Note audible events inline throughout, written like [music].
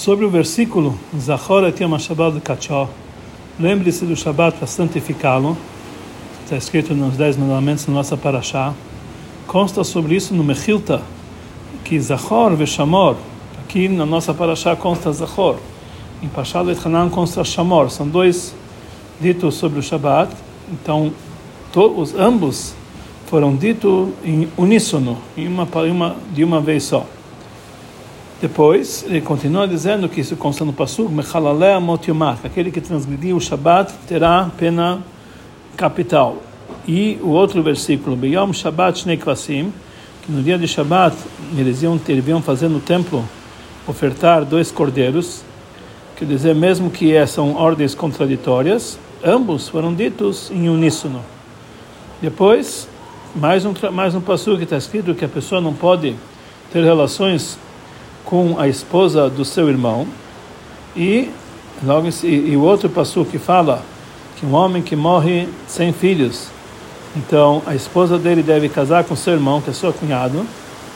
Sobre o versículo Zachor et Yom HaShabbat Kachó, lembre-se do Shabbat para santificá-lo, está escrito nos Dez Mandamentos na nossa Parashá, consta sobre isso no Mechilta, que Zachor Veshamor, aqui na nossa Parashá consta Zachor, em Pashá Hanan consta Shamor, são dois ditos sobre o Shabbat, então todos, ambos foram ditos em uníssono, em uma, de uma vez só. Depois, ele continua dizendo que isso consta no Passuk, Mechalalea Motiomar, aquele que transgredir o Shabat terá pena capital. E o outro versículo, Beyom Shabbat Shnei Kvasim, que no dia de Shabat eles iam, eles iam fazer no templo ofertar dois cordeiros, quer dizer, mesmo que são ordens contraditórias, ambos foram ditos em uníssono. Depois, mais um, mais um passo que está escrito que a pessoa não pode ter relações com a esposa do seu irmão e logo e, e o outro passo que fala que um homem que morre sem filhos. Então a esposa dele deve casar com seu irmão que é seu cunhado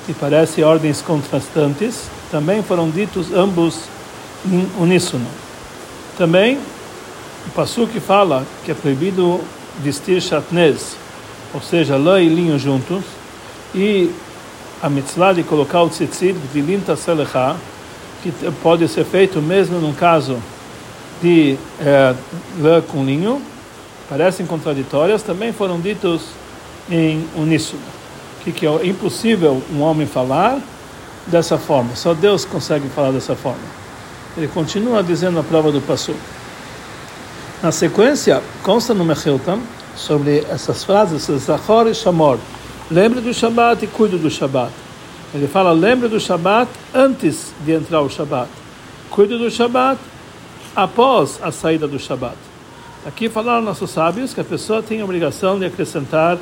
e parece ordens contrastantes. Também foram ditos ambos em uníssono. Também o passo que fala que é proibido vestir chatnez ou seja lã e linho juntos e a mitzvah de colocar o tzitzit, de linta selecha, que pode ser feito mesmo num caso de é, lã com linho, parecem contraditórias, também foram ditos em uníssono. Que, que é impossível um homem falar dessa forma, só Deus consegue falar dessa forma. Ele continua dizendo a prova do passo. Na sequência, consta no Mechiltam sobre essas frases, Zachor e Shamor, Lembre do Shabat e cuide do Shabat. Ele fala, lembre do Shabat antes de entrar o Shabat. Cuide do Shabat após a saída do Shabat. Aqui falaram nossos sábios que a pessoa tem a obrigação de acrescentar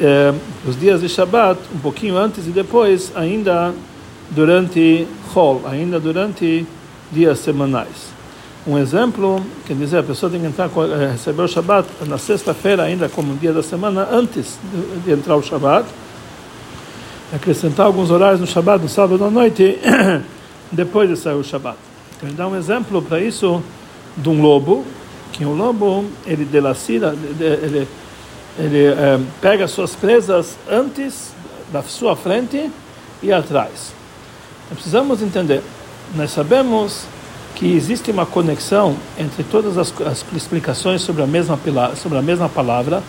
eh, os dias de Shabat um pouquinho antes e depois, ainda durante Hol, ainda durante dias semanais. Um exemplo, quer dizer, a pessoa tem que entrar, eh, receber o Shabat na sexta-feira, ainda como dia da semana, antes de, entrar o Shabat, acrescentar alguns horários no Shabat, no sábado à noite, [coughs] depois de sair o Shabat. Então, ele dá um exemplo para isso de um lobo, que o um lobo, ele delacira, ele, ele é, pega suas presas antes da sua frente e atrás. Precisamos entender, nós sabemos que existe uma conexão entre todas as, as explicações sobre a mesma sobre a mesma palavra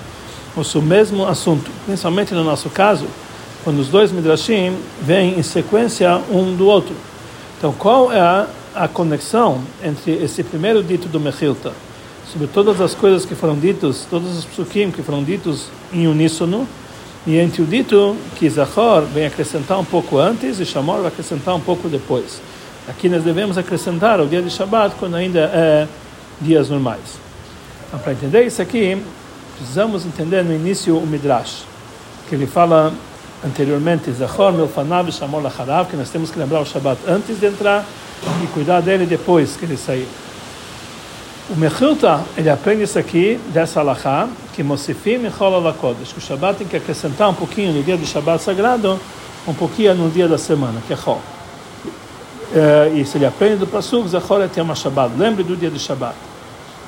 ou sobre o mesmo assunto, principalmente no nosso caso, quando os dois midrashim vêm em sequência um do outro. Então, qual é a, a conexão entre esse primeiro dito do Mechilta sobre todas as coisas que foram ditas, todos os psukim que foram ditos em uníssono, e entre o dito que Zachor vem acrescentar um pouco antes e Shamor vai acrescentar um pouco depois. Aqui nós devemos acrescentar o dia de Shabbat quando ainda é dias normais. Então, para entender isso aqui, precisamos entender no início o Midrash, que ele fala anteriormente, Zachor milfanav shamor lacharav, que nós temos que lembrar o Shabbat antes de entrar e cuidar dele depois que ele sair. O Mechilta, ele aprende isso aqui, dessa alahá, que Mosifim e Chol Kodesh, que o Shabbat tem que acrescentar um pouquinho no dia do Shabbat sagrado, um pouquinho no dia da semana, que é Chol. Uh, e se ele aprende do Pasuk, Zachor et Yom Shabbat, lembre do dia de Shabbat.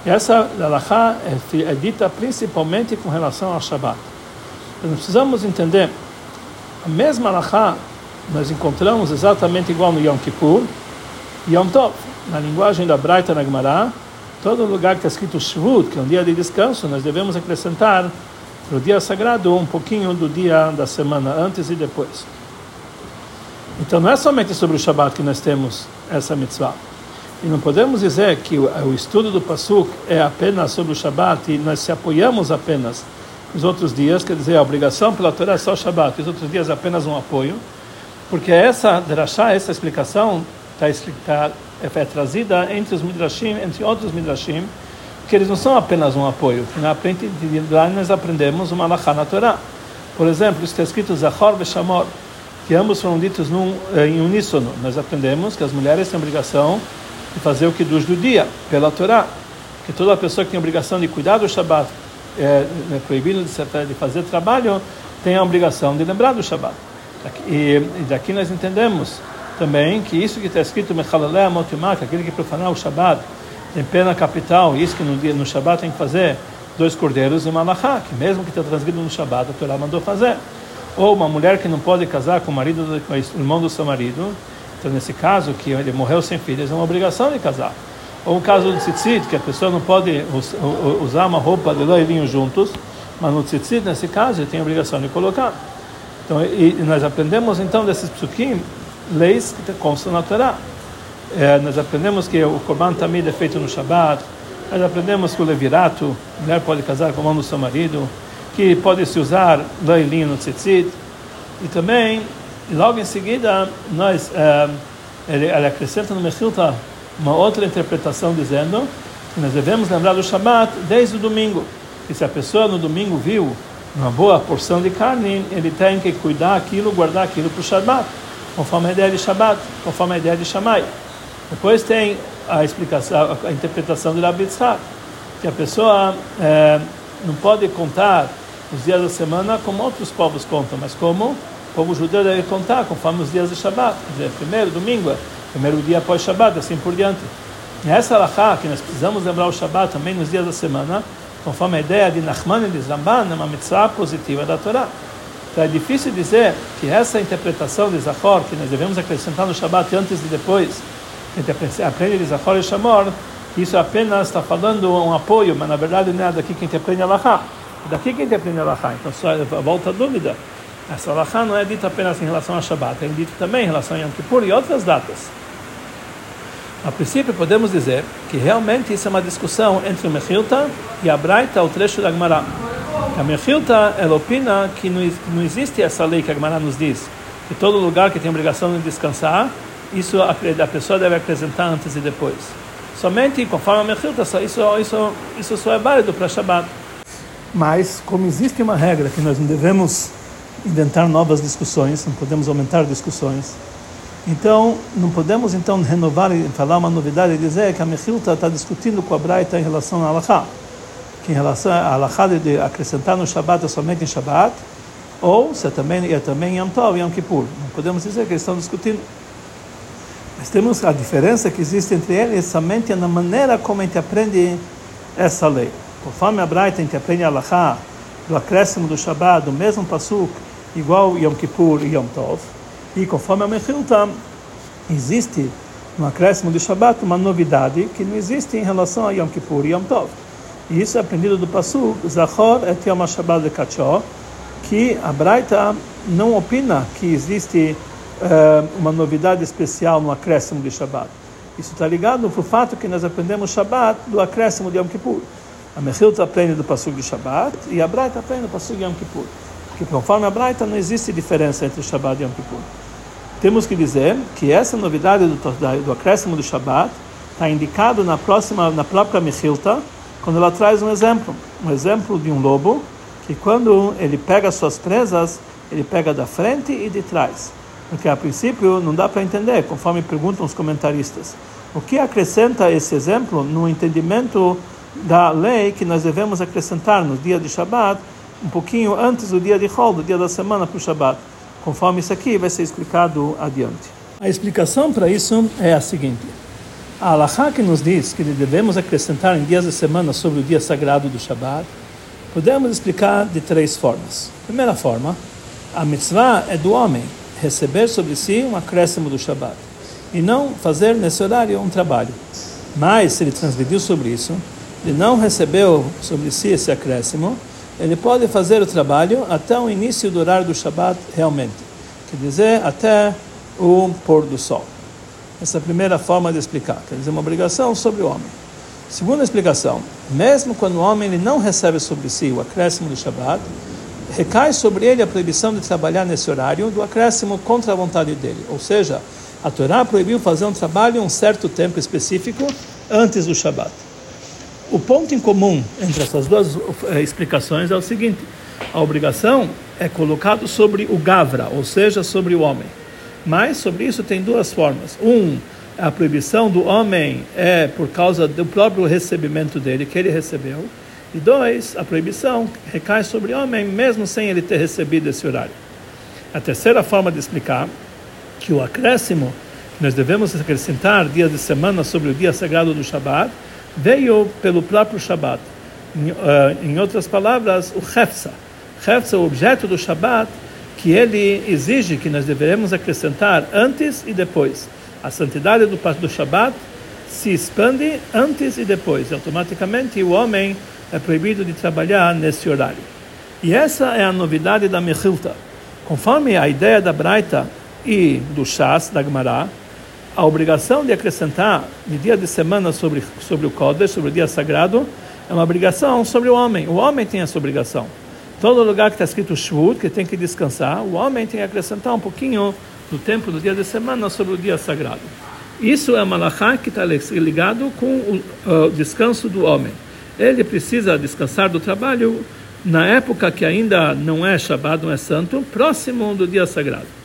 Essa alahá é, é, dita principalmente com relação ao Shabbat. Nós precisamos entender, a mesma alahá nós encontramos exatamente igual no Yom Kippur Yom Tov. Na linguagem da Braita Nagmará, todo lugar que está escrito Shvut, que é um dia de descanso, nós devemos acrescentar no dia sagrado um pouquinho do dia da semana antes e depois. Então não é somente sobre o Shabat que nós temos essa mitzvah. E não podemos dizer que o, estudo do Pasuk é apenas sobre o Shabat e nós se apoiamos apenas nos outros dias, quer dizer, a obrigação pela Torá é só o Shabat, os outros dias é apenas um apoio, porque essa drashá, essa explicação está tá, é, trazida entre os midrashim, entre outros midrashim, que eles não são apenas um apoio, que na frente de lá nós aprendemos uma alahá na Torá. Por exemplo, está escrito Zachor Veshamor, que ambos foram ditos num, eh, em uníssono. Nós aprendemos que as mulheres têm obrigação de fazer o que dos do dia, pela Torá. Que toda pessoa que tem obrigação de cuidar do Shabat, é, é proibido de, de fazer trabalho, tem a obrigação de lembrar do Shabat. E, e daqui nós entendemos também que isso que está escrito Mechalalé Amotimak, aquele que profanar o Shabat, tem pena capital, isso que no, dia, no Shabat tem que fazer dois cordeiros e uma que mesmo que está transgredido no Shabat, a Torá mandou fazer. Ou uma mulher que não pode casar com o marido, com o irmão do seu marido, então nesse caso, que ele morreu sem filhos, é uma obrigação de casar. Ou o caso do tzitzit, que a pessoa não pode usar uma roupa de lã vinho juntos, mas no tzitzit, nesse caso, ele tem a obrigação de colocar. Então, e, e nós aprendemos então desses psukim, leis que constam na Torá. É, nós aprendemos que o Korban Tamid é feito no Shabat, nós aprendemos que o Levirato, a mulher pode casar com o mão do seu marido, que pode se usar lã linho no tzitzit, e também, logo em seguida, nós, é, ele, ele acrescenta no Mechilta uma outra interpretação dizendo que nós devemos lembrar do Shabat desde o domingo. E se a pessoa no domingo viu uma boa porção de carne, ele tem que cuidar aquilo, guardar aquilo para o Shabat, conforme a ideia de Shabat, conforme a ideia de Shammai. Depois tem a explicação, a interpretação do Rabi Tzchak, que a pessoa é, não pode contar os dias da semana como outros povos contam, mas como o povo judeu deve contar, conforme os dias de Shabat. Dizer, primeiro, domingo, primeiro dia após Shabat, assim por diante. E essa alahá, que nós precisamos lembrar o Shabat também nos dias da semana, conforme a ideia de Nachman e de Zamban, é uma mitzvah positiva da Torá. Então é difícil dizer que essa interpretação de Zachor, que nós devemos acrescentar no Shabat antes e depois, a aprende de Zachor e Shamor, isso apenas está falando um apoio, mas na verdade não é daqui que a gente aprende Alahá. Daqui que a gente aprende Alahá. Então, só volta a dúvida. Essa Alahá não é dita apenas em relação a Shabat, é dita também em relação a Yom Kippur e outras datas. A princípio, podemos dizer que realmente isso é uma discussão entre o Mechilta e a Braita, o trecho da Gemara. A Mechilta, ela opina que não existe essa lei que a Gemara nos diz, que todo lugar que tem obrigação de descansar, isso a, a pessoa deve apresentar antes e depois. Somente conforme a Mechilta, isso, isso, isso só é válido para Shabbat. Mas, como existe uma regra que nós não devemos inventar novas discussões, não podemos aumentar discussões, então, não podemos então renovar e falar uma novidade e dizer que a Mechilta está discutindo com a Braita em relação à Alachá. Que em relação à Alachá de acrescentar no Shabat é somente em Shabat, ou se é também, é também Yom Tov e Yom Kippur. Não podemos dizer que eles estão discutindo. Mas temos a diferença que existe entre eles somente na maneira como a gente aprende essa lei. Conforme a Braita, a gente aprende a Alachá do acréscimo do Shabat, do mesmo Pasuk, igual Yom Kippur e Yom Tov. E conforme a Mechilta, existe no acréscimo de Shabbat uma novidade que não existe em relação a Yom Kippur e Yom Tov. E isso é aprendido do Pasuk, Zachor et Yom HaShabbat de Kachó, que a Braita não opina que existe uh, uma novidade especial no acréscimo de Shabbat. Isso está ligado para o fato que nós aprendemos Shabbat do acréscimo de Yom Kippur. A Mechilta aprende do Pasuk de Shabbat e a Braita aprende do Pasuk de Yom Kippur. Porque conforme a Braita não existe diferença entre Shabbat e Yom Kippur temos que dizer que essa novidade do, do acréscimo do Shabat está indicado na próxima, na própria Mechilta, quando ela traz um exemplo, um exemplo de um lobo que quando ele pega suas presas, ele pega da frente e de trás, porque a princípio não dá para entender, conforme perguntam os comentaristas. O que acrescenta esse exemplo no entendimento da lei que nós devemos acrescentar no dia de Shabat, um pouquinho antes do dia de Hol, do dia da semana para o Shabat? conforme isso aqui vai ser explicado adiante. A explicação para isso é a seguinte: a Allahá que nos diz que devemos acrescentar em dias da semana sobre o dia sagrado do Shabat, podemos explicar de três formas. Primeira forma, a mitzvah é do homem receber sobre si um acréscimo do Shabat e não fazer nesse horário um trabalho. Mas se ele transgrediu sobre isso, ele não recebeu sobre si esse acréscimo, ele pode fazer o trabalho até o início do horário do Shabat realmente, quer dizer, até o pôr do sol. Essa é a primeira forma de explicar, quer dizer, uma obrigação sobre o homem. Segunda explicação, mesmo quando o homem ele não recebe sobre si o acréscimo do Shabat, recai sobre ele a proibição de trabalhar nesse horário do acréscimo contra a vontade dele. Ou seja, a Torá proibiu fazer um trabalho um certo tempo específico antes do Shabat. O ponto em comum entre essas duas eh, explicações é o seguinte: a obrigação é colocado sobre o gavra, ou seja, sobre o homem. Mas sobre isso tem duas formas. Um, a proibição do homem é por causa do próprio recebimento dele, que ele recebeu. E dois, a proibição recai sobre o homem, mesmo sem ele ter recebido esse horário. A terceira forma de explicar que o acréscimo nós devemos acrescentar dias de semana sobre o dia sagrado do Shabat, veio pelo próprio Shabat. Em, uh, em outras palavras, o Hefsa. Hefsa, o objeto do Shabat, que ele exige que nós devemos acrescentar antes e depois. A santidade do, do Shabat se expande antes e depois. Automaticamente o homem é proibido de trabalhar nesse horário. E essa é a novidade da Mechilta. Conforme a ideia da Braita e do Shas, da Gemara, a obrigação de acrescentar de dia de semana sobre, sobre o Kodesh, sobre o dia sagrado, é uma obrigação sobre o homem. O homem tem essa obrigação. Todo lugar que está escrito Shvut, que tem que descansar, o homem tem que acrescentar um pouquinho do tempo do dia de semana sobre o dia sagrado. Isso é malachá que está ligado com o uh, descanso do homem. Ele precisa descansar do trabalho na época que ainda não é Shabbat, não é santo, próximo do dia sagrado.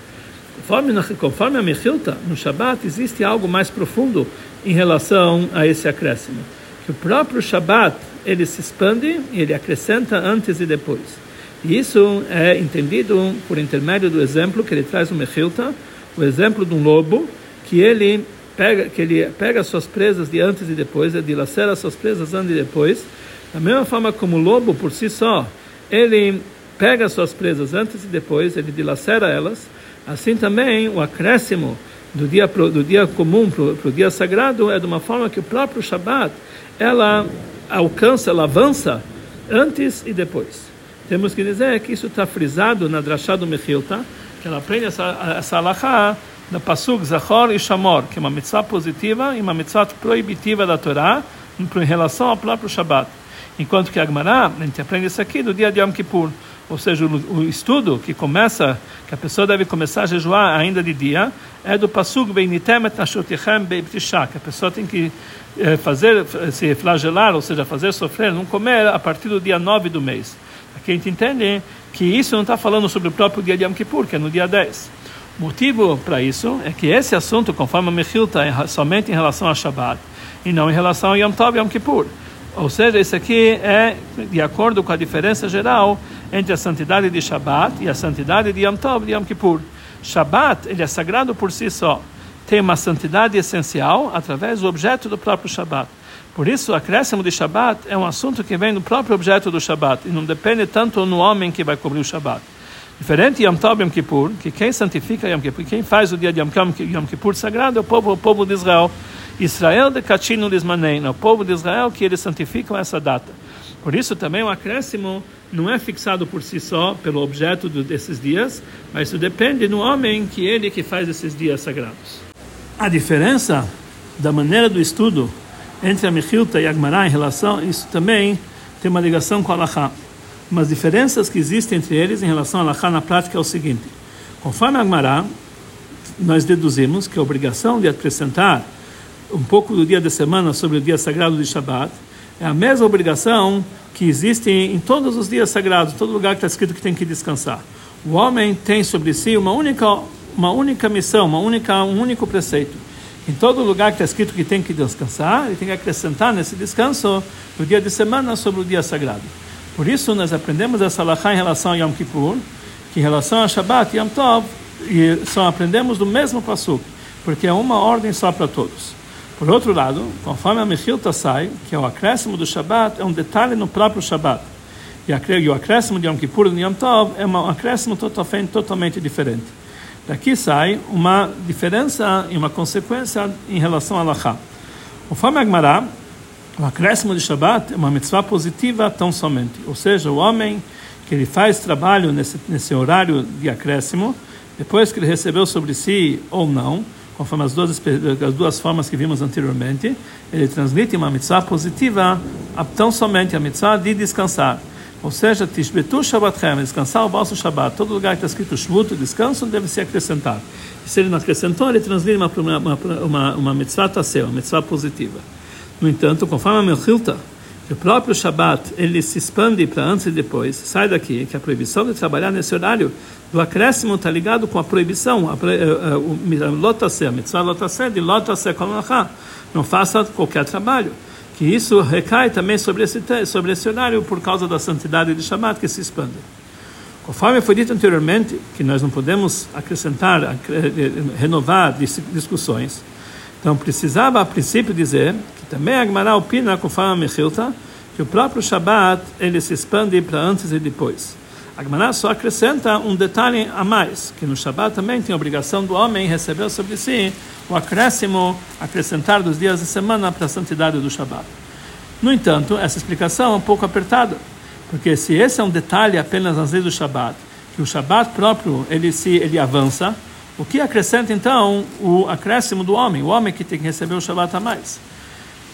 Conforme, conforme a Mechilta, no Shabbat existe algo mais profundo em relação a esse acréscimo. Que o próprio Shabbat, ele se expande e ele acrescenta antes e depois. E isso é entendido por intermédio do exemplo que ele traz no Mechilta, o exemplo de um lobo, que ele pega, que ele pega suas presas de antes e depois, ele dilacera suas presas antes e depois, da mesma forma como o lobo por si só, ele pega suas presas antes e depois, ele dilacera elas, assim também o acréscimo do dia, pro, do dia comum para o dia sagrado é de uma forma que o próprio Shabat, ela alcança, ela avança antes e depois. Temos que dizer que isso está frisado na Drashá do Mechilta, que ela aprende essa, essa alahá da Pasuk Zachor e Shamor, que é uma mitzvah positiva e uma mitzvah proibitiva da Torá em relação ao próprio Shabat. Enquanto que a Gemara, a gente aprende isso aqui do dia de Yom Kippur, ou seja, o, estudo que começa, que a pessoa deve começar a jejuar ainda de dia, é do Pasuk Beinitem et Nashotichem Beibtishah, que a pessoa tem que eh, fazer, se flagelar, ou seja, fazer sofrer, não comer a partir do dia 9 do mês. Aqui a gente entende que isso não está falando sobre o próprio dia de Yom Kippur, que é no dia 10. O motivo para isso é que esse assunto, conforme a Mechilta, é somente em relação a Shabbat e não em relação a Yom Tov e Yom Kippur. Ou seja, isso aqui é de acordo com a diferença geral entre a santidade de Shabbat e a santidade de Yom Tov e Yom Kippur. Shabbat, ele é sagrado por si só. Tem uma santidade essencial através do objeto do próprio Shabbat. Por isso, o acréscimo de Shabbat é um assunto que vem do próprio objeto do Shabbat e não depende tanto no homem que vai cobrir o Shabbat. Diferente de Yom Tov Yom Kippur, que quem santifica Yom Kippur, quem faz o dia de Yom, Yom Kippur sagrado é o povo, o povo de Israel. Israel de Kachinu Lismanein, é o povo de Israel que eles santificam essa data. Por isso também o acréscimo não é fixado por si só pelo objeto desses dias, mas isso depende do homem que ele que faz esses dias sagrados. A diferença da maneira do estudo entre a Mechilta e a Gemara em relação isso também tem uma ligação com a Lachá umas diferenças que existem entre eles em relação a Lachá na prática é o seguinte: conforme a Gemara, nós deduzimos que a obrigação de acrescentar um pouco do dia da semana sobre o dia sagrado de Shabat é a mesma obrigação que existe em todos os dias sagrados, todo lugar que está escrito que tem que descansar. O homem tem sobre si uma única, uma única missão, uma única, um único preceito. Em todo lugar que está escrito que tem que descansar, ele tem que acrescentar nesse descanso o dia de semana sobre o dia sagrado. Por isso nós aprendemos essa alahá em relação a Yom Kippur, que em relação a Shabbat e Yom Tov, e só aprendemos do mesmo pasuk, porque é uma ordem só para todos. Por outro lado, conforme a Mechilta sai, que é o acréscimo do Shabbat, é um detalhe no próprio Shabbat. E o acréscimo de Yom Kippur e Yom Tov é um acréscimo totalmente, totalmente diferente. Daqui sai uma diferença e uma consequência em relação a Lachá. Conforme a Gemara, o acréscimo de Shabat é uma mitzvah positiva tão somente. Ou seja, o homem que ele faz trabalho nesse, nesse horário de acréscimo, depois que ele recebeu sobre si ou não, conforme as duas, as duas formas que vimos anteriormente, ele transmite uma mitzvah positiva tão somente a mitzvah de descansar. Ou seja, Tishbetu Shabbatchem, descansar o vosso Shabbat. Todo lugar que está escrito Shvut, descanso, deve ser acrescentado. E se ele não acrescentou, ele transmite uma, uma, uma, uma mitzvah tassel, uma mitzvah positiva. No entanto, conforme a Melchilta, o próprio Shabat ele se expande para antes e depois, sai daqui, que a proibição de trabalhar nesse horário do acréscimo está ligado com a proibição, a, a, a, lotasé, a mitzvah lotasé, de lotasé kolachá, não faça qualquer trabalho. Que isso recai também sobre esse, sobre esse horário por causa da santidade de Shabat que se expande. Conforme foi dito anteriormente, que nós não podemos acrescentar, renovar discussões, então precisava a princípio dizer que também a Gemara opina, conforme a Mechilta, que o próprio Shabat ele se expande para antes e depois. A Gemara só acrescenta um detalhe a mais, que no Shabat também tem a obrigação do homem receber sobre si o acréscimo, acrescentar dos dias de semana para a santidade do Shabat. No entanto, essa explicação é um pouco apertada porque se esse é um detalhe apenas nas leis do Shabat, que o Shabat próprio ele se ele avança, o que acrescenta então o acréscimo do homem, o homem que tem que receber o Shabat a mais.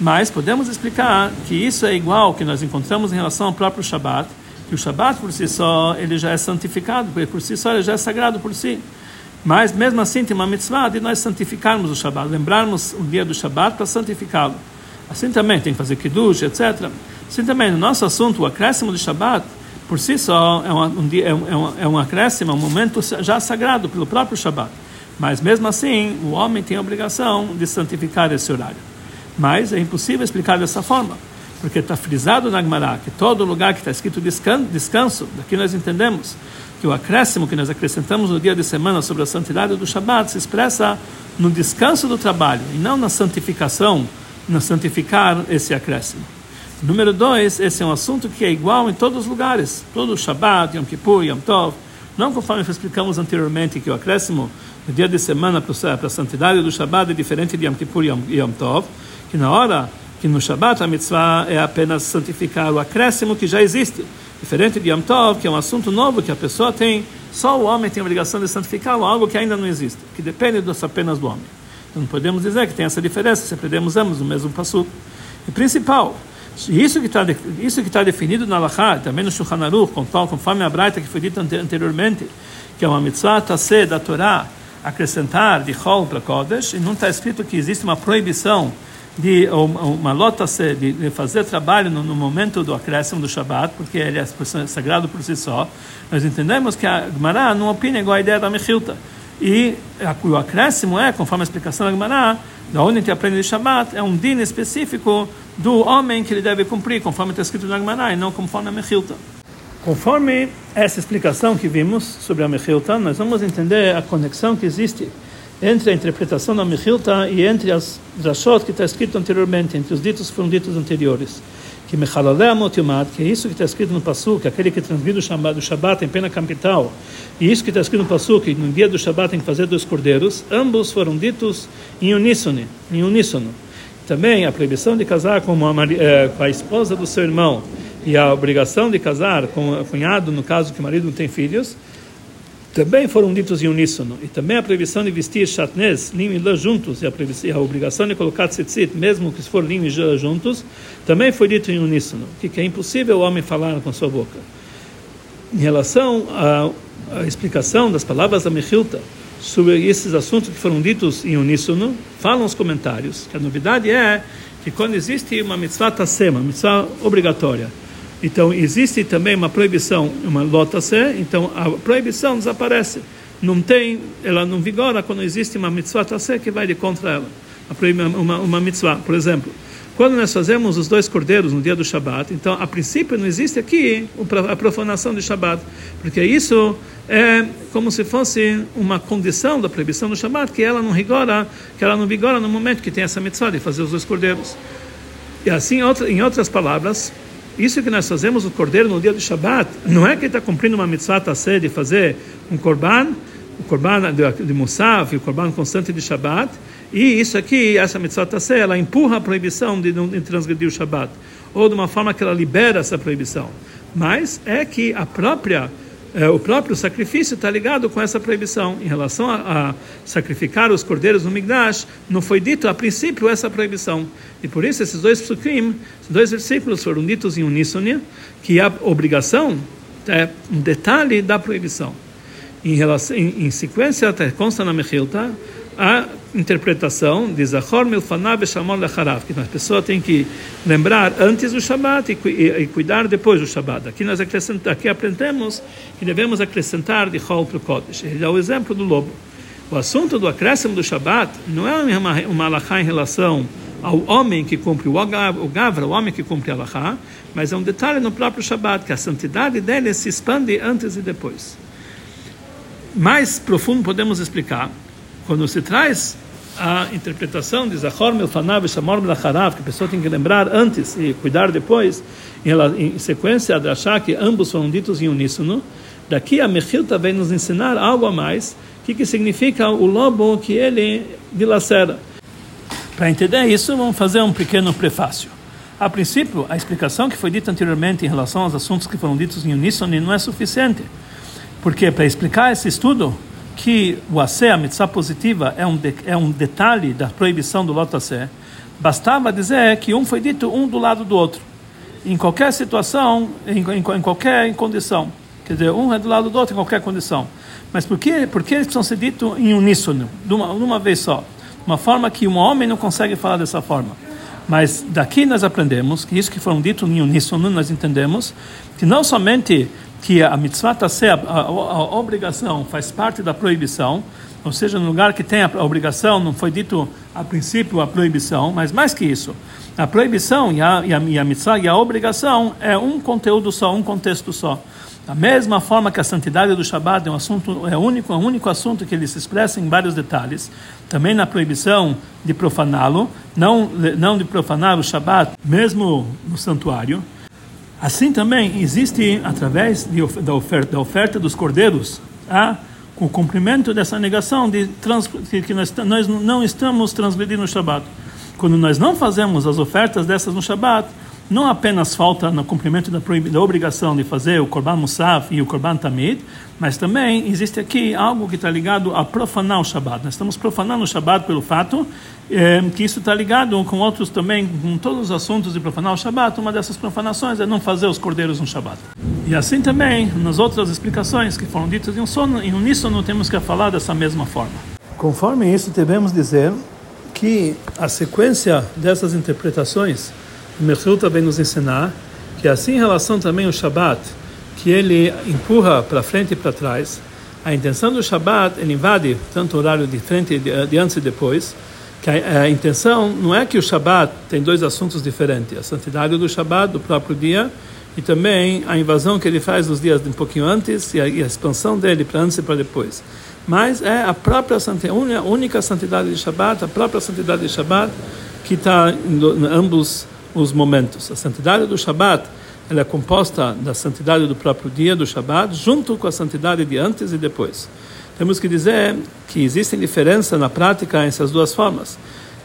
Mas podemos explicar que isso é igual que nós encontramos em relação ao próprio Shabat, que o Shabat por si só ele já é santificado, porque por si só ele já é sagrado por si. Mas mesmo assim tem uma mitzvah de nós santificarmos o Shabat, lembrarmos o dia do Shabat para santificá-lo. Assim também tem que fazer kiddush, etc. Assim também, no nosso assunto, o acréscimo de Shabat, por si só, é, um, dia, é, um, é um acréscimo, é um momento já sagrado pelo próprio Shabat. Mas mesmo assim, o homem tem a obrigação de santificar esse horário. Mas é impossível explicar dessa forma, porque está frisado na Gemara que todo lugar que está escrito descanso, daqui nós entendemos que o acréscimo que nós acrescentamos no dia de semana sobre a santidade do Shabat se expressa no descanso do trabalho e não na santificação, na santificar esse acréscimo. Número dois, esse é um assunto que é igual em todos os lugares, todo o Shabbat, Yom Kippur, Yom Tov, não conforme explicamos anteriormente que o acréscimo no dia de semana para a santidade do Shabbat é diferente de Yom Kippur e Yom, Tov, que na hora que no Shabbat a mitzvah é apenas santificar o acréscimo que já existe, diferente de Yom Tov, que é um assunto novo que a pessoa tem, só o homem tem a obrigação de santificá-lo, algo que ainda não existe, que depende apenas do homem. Então não podemos dizer que tem essa diferença se aprendemos ambos no mesmo passo. E principal, isso que está isso que está definido na Lacha, também no Shulchan Aruch, conforme a Braita que foi dita anteriormente, que é uma mitzvah tassé da Torá, acrescentar de Chol para Kodesh, e não está escrito que existe uma proibição de uma lota de fazer trabalho no, no, momento do acréscimo do Shabat, porque ele é sagrado por si só. Nós entendemos que a Gemara não opina igual a ideia da Mechilta. E o acréscimo é, conforme a explicação da Gemara, da onde a gente aprende de Shabat, é um din específico do homem que ele deve cumprir, conforme está escrito na Gemara, e não conforme a Mechilta. Conforme essa explicação que vimos sobre a Mechilta, nós vamos entender a conexão que existe entre a interpretação da Mechilta e entre as drashot que está escrito anteriormente, entre os ditos que foram ditos anteriores. Que Mechalaleh Amotiumat, que é isso que está escrito no Passuk, aquele que transmite o Shabbat, o Shabbat em pena capital, e isso que está escrito no Passuk, que no dia do Shabbat tem que fazer dois cordeiros, ambos foram ditos em uníssono. Em uníssono. Também a proibição de casar com, uma, eh, com a esposa do seu irmão e a obrigação de casar com o cunhado, no caso que o marido não tem filhos, também foram ditos em uníssono. E também a proibição de vestir chatnez, linho e lã juntos, e a, obrigação de colocar tzitzit, mesmo que for linho e lã juntos, também foi dito em uníssono, que é impossível o homem falar com sua boca. Em relação à, à explicação das palavras da Mechilta, sobre esses assuntos que foram ditos em uníssono, falam os comentários que a novidade é que quando existe uma mitzvah tassema, mitzvah obrigatória, então existe também uma proibição, uma lotase, então a proibição desaparece. Não tem, ela não vigora quando existe uma mitzvah tassé que vai de contra ela. Uma, uma mitzvah, por exemplo, quando nós fazemos os dois cordeiros no dia do Shabat, então a princípio não existe aqui a profanação de Shabat, porque isso é como se fosse uma condição da proibição do Shabat, que ela não vigora, que ela não vigora no momento que tem essa mitzvah de fazer os dois cordeiros. E assim, em outras palavras, isso que nós fazemos o cordeiro no dia do Shabat, não é que ele está cumprindo uma mitzvah tassé de fazer um korban, o korban de, de Musaf, o korban constante de Shabat, e isso aqui, essa mitzvah tassé, ela empurra a proibição de, de transgredir o Shabat, ou de uma forma que ela libera essa proibição. Mas é que a própria é, o próprio sacrifício está ligado com essa proibição. Em relação a, a, sacrificar os cordeiros no Migdash, não foi dito a princípio essa proibição. E por isso esses dois psukim, esses dois versículos foram ditos em uníssono, que a obrigação é um detalhe da proibição. Em, relação, em, em sequência, até consta na Mechilta, a interpretação de Zachor Milfanav Shamon Lecharav, que a pessoa tem que lembrar antes do Shabat e, e, e cuidar depois do Shabat. Aqui nós aqui aprendemos que devemos acrescentar de Chol para o Kodesh. Ele dá o exemplo do lobo. O assunto do acréscimo do Shabat não é uma, uma alahá em relação ao homem que cumpre o Gavra, o homem que cumpre a Lahá, mas é um detalhe no próprio Shabat, que a santidade dele se expande antes e depois. Mais profundo podemos explicar, quando se traz a interpretação de Milfanav e Shamor Melacharav, que a pessoa tem que lembrar antes e cuidar depois, em, sequência a Drashá, que ambos foram ditos em uníssono, daqui a Mechilta vem nos ensinar algo a mais, que, que significa o lobo que ele dilacera. Para entender isso, vamos fazer um pequeno prefácio. A princípio, a explicação que foi dita anteriormente em relação aos assuntos que foram ditos em uníssono não é suficiente. Porque para explicar esse estudo, que o assé, a mitzvah positiva, é um, de, é um detalhe da proibição do loto assé, bastava dizer que um foi dito um do lado do outro. Em qualquer situação, em, em, em qualquer condição. Quer dizer, um é do lado do outro em qualquer condição. Mas por que, por que eles precisam ser ditos em uníssono, de uma, de uma vez só? Uma forma que um homem não consegue falar dessa forma. Mas daqui nós aprendemos que isso que foram dito em uníssono, nós entendemos que não somente que a mitzvah ser a, a, a, obrigação faz parte da proibição, ou seja, no lugar que tem a obrigação, não foi dito a princípio a proibição, mas mais que isso, a proibição e a, e a, e a mitzvah e a obrigação é um conteúdo só, um contexto só. Da mesma forma que a santidade do Shabat é um assunto é único, é o único assunto que ele se expressa em vários detalhes, também na proibição de profaná-lo, não não de profanar o Shabat, mesmo no santuário. Assim também existe através de, da oferta da oferta dos cordeiros a o cumprimento dessa negação de trans, que nós, nós não estamos transgredindo o Shabat. Quando nós não fazemos as ofertas dessas no Shabat, não apenas falta no cumprimento da, da obrigação de fazer o Korban Musaf e o Korban Tamid, mas também existe aqui algo que está ligado a profanar o Shabbat. Nós estamos profanando o Shabbat pelo fato é, que isso está ligado com outros também, com todos os assuntos de profanar o Shabbat. Uma dessas profanações é não fazer os cordeiros no Shabbat. E assim também, nas outras explicações que foram ditas em, sono, em uníssono, temos que falar dessa mesma forma. Conforme isso, devemos dizer que a sequência dessas interpretações Mechil também nos ensinar que assim em relação também ao Shabat, que ele empurra para frente e para trás, a intenção do Shabat, ele invade tanto o horário de frente, de, de antes e depois, que a, a, intenção não é que o Shabat tem dois assuntos diferentes, a santidade do Shabat, do próprio dia, e também a invasão que ele faz nos dias um pouquinho antes e a, e a expansão dele para antes e para depois. Mas é a própria santidade, a única santidade de Shabat, a própria santidade de Shabat, que está em ambos os momentos. A santidade do Shabat ela é composta da santidade do próprio dia do Shabat, junto com a santidade de antes e depois. Temos que dizer que existe diferença na prática essas duas formas.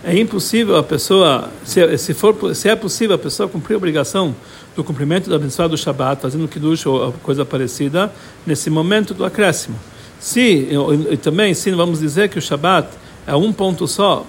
É impossível a pessoa, se, se, for, se é possível a pessoa cumprir a obrigação do cumprimento da abençoada do Shabat, fazendo kiddush ou coisa parecida, nesse momento do acréscimo. Se, e também, se vamos dizer que o Shabat é um ponto só,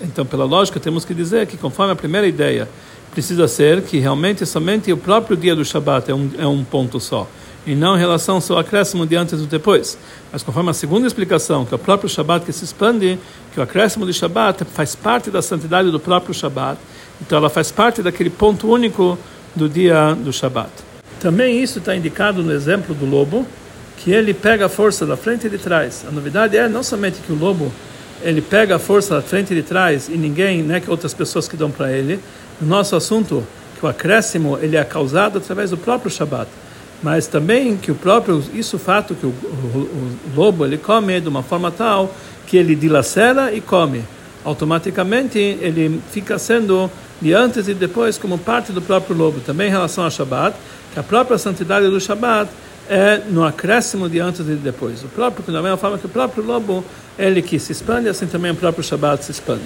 então, pela lógica, temos que dizer que, conforme a primeira ideia, precisa ser que realmente somente o próprio dia do Shabat é um, é um ponto só, e não em relação ao acréscimo de antes e depois. Mas conforme a segunda explicação, que é o próprio Shabat que se expande, que o acréscimo de Shabat faz parte da santidade do próprio Shabat, então ela faz parte daquele ponto único do dia do Shabat. Também isso está indicado no exemplo do lobo, que ele pega a força da frente e de trás. A novidade é não somente que o lobo ele pega a força da frente e de trás e ninguém, né, que outras pessoas que dão para ele, no nosso assunto, que o acréscimo ele é causado através do próprio Shabat, mas também que o próprio isso o fato que o, o, o, lobo ele come de uma forma tal que ele dilacera e come, automaticamente ele fica sendo de antes e depois como parte do próprio lobo. Também em relação ao Shabat, que a própria santidade do Shabat é no acréscimo de antes e de depois. O próprio, mesma forma que o próprio lobo, ele que se expande, assim também o próprio Shabat se expande.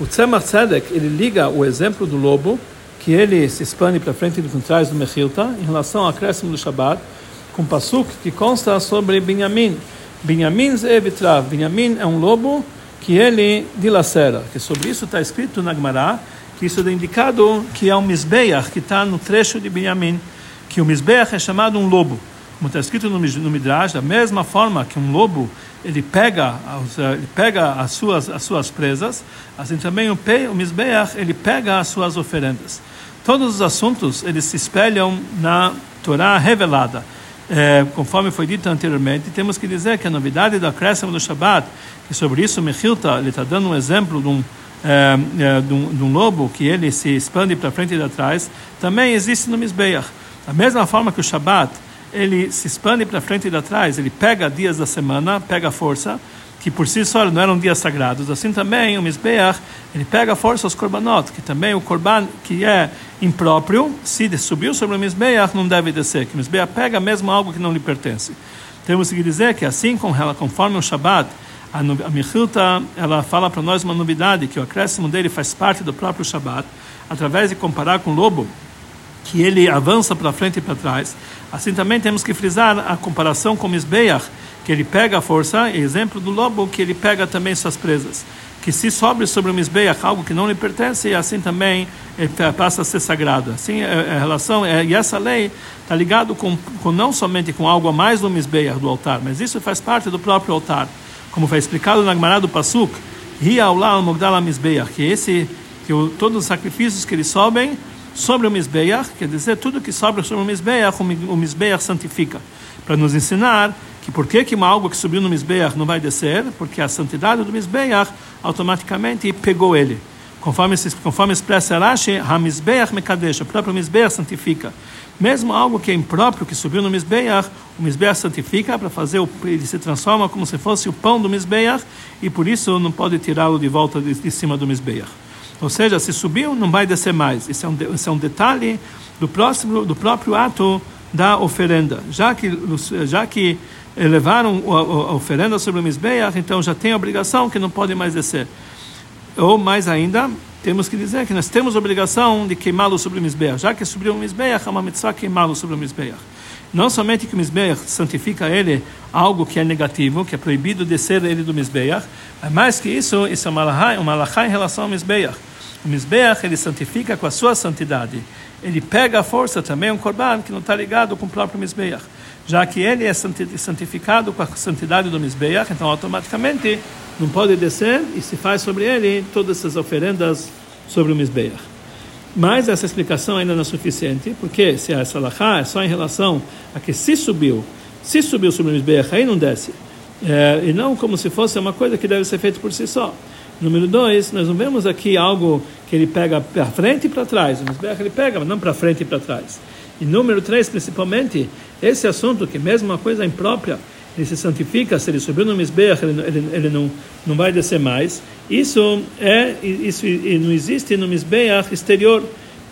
O Tzemach Tzedek, ele liga o exemplo do lobo, que ele se expande para frente e para trás do Mechilta, em relação ao acréscimo do Shabbat, com Pasuk que consta sobre Binyamin. Binyamin Zevitrav. Binyamin é um lobo que ele dilacera. Que sobre isso está escrito na Gemara, que isso é indicado que é um Mizbeach, que está no trecho de Binyamin, que o Mizbeach é chamado um lobo. Como está escrito no, Midrash, da mesma forma que um lobo ele pega, ele pega as suas, as suas presas, assim também o, pe, o Mizbeach, ele pega as suas oferendas. Todos os assuntos, eles se espelham na Torá revelada. É, conforme foi dito anteriormente, temos que dizer que a novidade do acréscimo do Shabat, que sobre isso Mechilta, está dando um exemplo de um, é, é, de, um, de, um, lobo que ele se expande para frente e para trás, também existe no Mizbeach. Da mesma forma que o Shabat ele se expande para frente e para trás, ele pega dias da semana, pega força, que por si só não eram dias sagrados. Assim também o Mizbeach, ele pega força aos korbanot, que também o korban que é impróprio, se subiu sobre o Mizbeach, não deve descer, que o Mizbeach pega mesmo algo que não lhe pertence. Temos que dizer que assim como ela, conforme o Shabbat, a, a Mechilta, ela fala para nós uma novidade, que o acréscimo dele faz parte do próprio Shabbat, através de comparar com o lobo, que ele avança para frente e para trás. Assim também temos que frisar a comparação com o Mizbeach, que ele pega a força, exemplo do lobo, que ele pega também suas presas. Que se sobe sobre o Mizbeach algo que não lhe pertence, assim também ele passa a ser sagrado. Assim, a é, é, relação, e essa lei está ligado com, com não somente com algo a mais do Mizbeach, do altar, mas isso faz parte do próprio altar. Como foi explicado na Gemara do Pasuk, que esse, que o, todos os sacrifícios que eles sobem sobre o Mizbeach, quer dizer, tudo que sobra sobre o Mizbeach, o Mizbeach santifica. Para nos ensinar que por que, que algo que subiu no Mizbeach não vai descer? Porque a santidade do Mizbeach automaticamente pegou ele. Conforme, conforme expressa Rashi, HaMizbeach Mekadesh, o próprio Mizbeach santifica. Mesmo algo que é impróprio, que subiu no Mizbeach, o Mizbeach santifica para fazer, o, ele se transforma como se fosse o pão do Mizbeach, e por isso não pode tirá-lo de volta de, de, cima do Mizbeach. Ou seja, se subiu, não vai descer mais. Isso é um, isso é um detalhe do, próximo, do próprio ato da oferenda. Já que, já que levaram a, oferenda sobre o Mizbeach, então já tem a obrigação que não pode mais descer. Ou mais ainda, temos que dizer que nós temos a obrigação de queimá-lo sobre o Mizbeach. Já que subiu o Mizbeach, é uma mitzvah queimá-lo sobre o Mizbeach. Não somente que o Mizbeach santifica ele algo que é negativo, que é proibido descer ele do Mizbeach, mas mais que isso, isso é uma alahá em relação ao Mizbeach. O Mizbeach ele santifica com a sua santidade. Ele pega a força também um korban que não está ligado com o próprio Mizbeach já que ele é santificado com a santidade do Mizbeach, então automaticamente não pode descer e se faz sobre ele todas essas oferendas sobre o Mizbeach. Mas essa explicação ainda não é suficiente, porque se a Salahá é só em relação a que se subiu, se subiu sobre o Mizbeach, aí não desce. É, e não como se fosse uma coisa que deve ser feita por si só. Número dois, nós não vemos aqui algo que ele pega para frente e para trás. O Mizbeach ele pega, mas não para frente e para trás. E número três, principalmente, esse assunto, que mesmo uma coisa imprópria, ele se santifica, se ele subiu no Mizbeach, ele, ele, ele, não, não vai descer mais. Isso, é, isso não existe no Mizbeach exterior,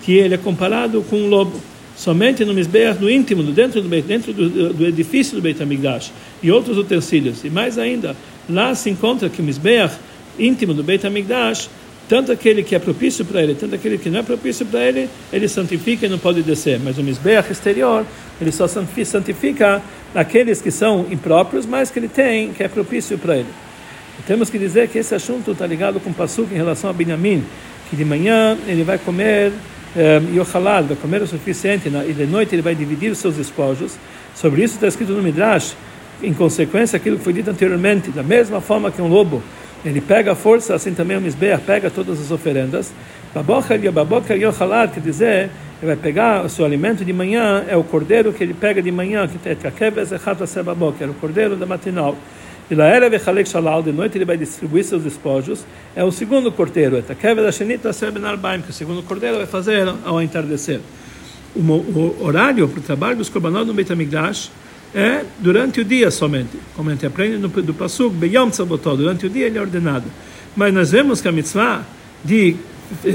que ele é comparado com um lobo. Somente no Mizbeach do íntimo, dentro do, dentro do, do edifício do Beit HaMikdash e outros utensílios. E mais ainda, lá se encontra que o Mizbeach íntimo do Beit HaMikdash tanto aquele que é propício para ele, tanto aquele que não é propício para ele, ele santifica e não pode descer. Mas o Mizbeach exterior, ele só santifica aqueles que são impróprios, mas que ele tem, que é propício para ele. E temos que dizer que esse assunto está ligado com o Pasuk em relação a Benjamim, que de manhã ele vai comer eh, Yochalad, vai comer o suficiente, e de noite ele vai dividir os seus despojos. Sobre isso está escrito no Midrash, em consequência, aquilo que foi dito anteriormente, da mesma forma que um lobo ele pega a força, assim também o Mizbeach pega todas as oferendas. Babocher e yochalat, quer dizer, ele vai pegar o seu alimento de manhã, é o cordeiro que ele pega de manhã, que é o cordeiro da matinal. E lá era vechalek shalal, de noite ele vai distribuir seus despojos, é o segundo cordeiro, é que o segundo cordeiro vai fazer ao entardecer. O horário para o trabalho dos korbanot no Beit HaMikdash é durante o dia somente. Como a gente aprende no, do Pasuk, Beyom Tzabotó, durante o dia ele é ordenado. Mas nós vemos que a mitzvah de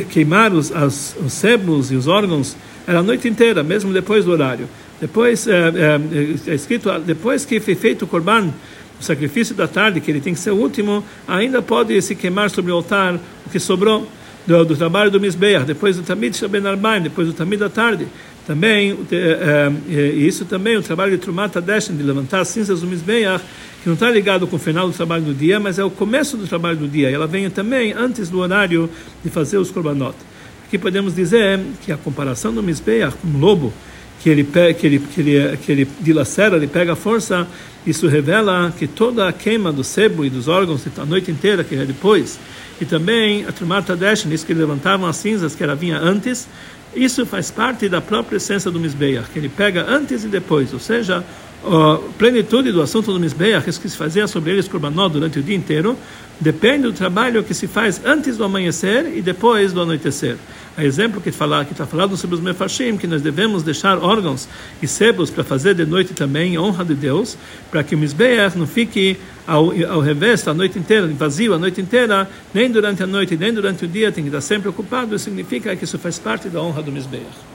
queimar os, as, os sebos e os órgãos era a noite inteira, mesmo depois do horário. Depois, é, é, é escrito, depois que foi feito o korban, o sacrifício da tarde, que ele tem que ser o último, ainda pode se queimar sobre o altar o que sobrou do, do trabalho do Mizbeach, depois do Tamid Shaben Arbaim, depois do Tamid da tarde. Também, é, é, isso também, o trabalho de Trumat Adeshen, de levantar as cinzas do Mizbeach, que não está ligado com o final do trabalho do dia, mas é o começo do trabalho do dia. E ela vem também antes do horário de fazer os korbanot. Aqui podemos dizer que a comparação do Mizbeach com o lobo, que ele, que ele, que ele, que ele dilacera, ele pega a força, isso revela que toda a queima do sebo e dos órgãos a noite inteira, que é depois, e também a Trumat Adeshen, isso que levantavam as cinzas, que era vinha antes, isso faz parte da própria essência do Mizbeach, que ele pega antes e depois, ou seja, a plenitude do assunto do Mizbeach, que se fazia sobre eles korbanot durante o dia inteiro, depende do trabalho que se faz antes do amanhecer e depois do anoitecer. A exemplo que que está falado sobre os mefashim, que nós devemos deixar órgãos e sebos para fazer de noite também, em honra de Deus, para que o Mizbeach não fique ao, ao revés a noite inteira, vazio a noite inteira, nem durante a noite, nem durante o dia, tem que estar sempre ocupado, significa que isso faz parte da honra do Mizbeach.